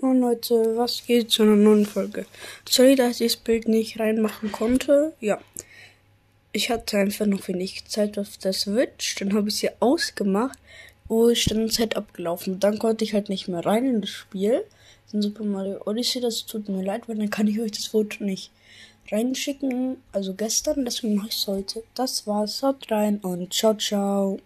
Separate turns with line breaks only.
Und Leute, was geht zu einer neuen Folge? Sorry, dass ich das Bild nicht reinmachen konnte. Ja. Ich hatte einfach noch wenig Zeit auf der Switch. Dann habe ich sie ausgemacht, oh, wo ich dann Zeit abgelaufen. Dann konnte ich halt nicht mehr rein in das Spiel. In Super Mario Odyssey, das tut mir leid, weil dann kann ich euch das Foto nicht reinschicken. Also gestern, deswegen mache ich es heute. Das war's. Haut rein und ciao, ciao.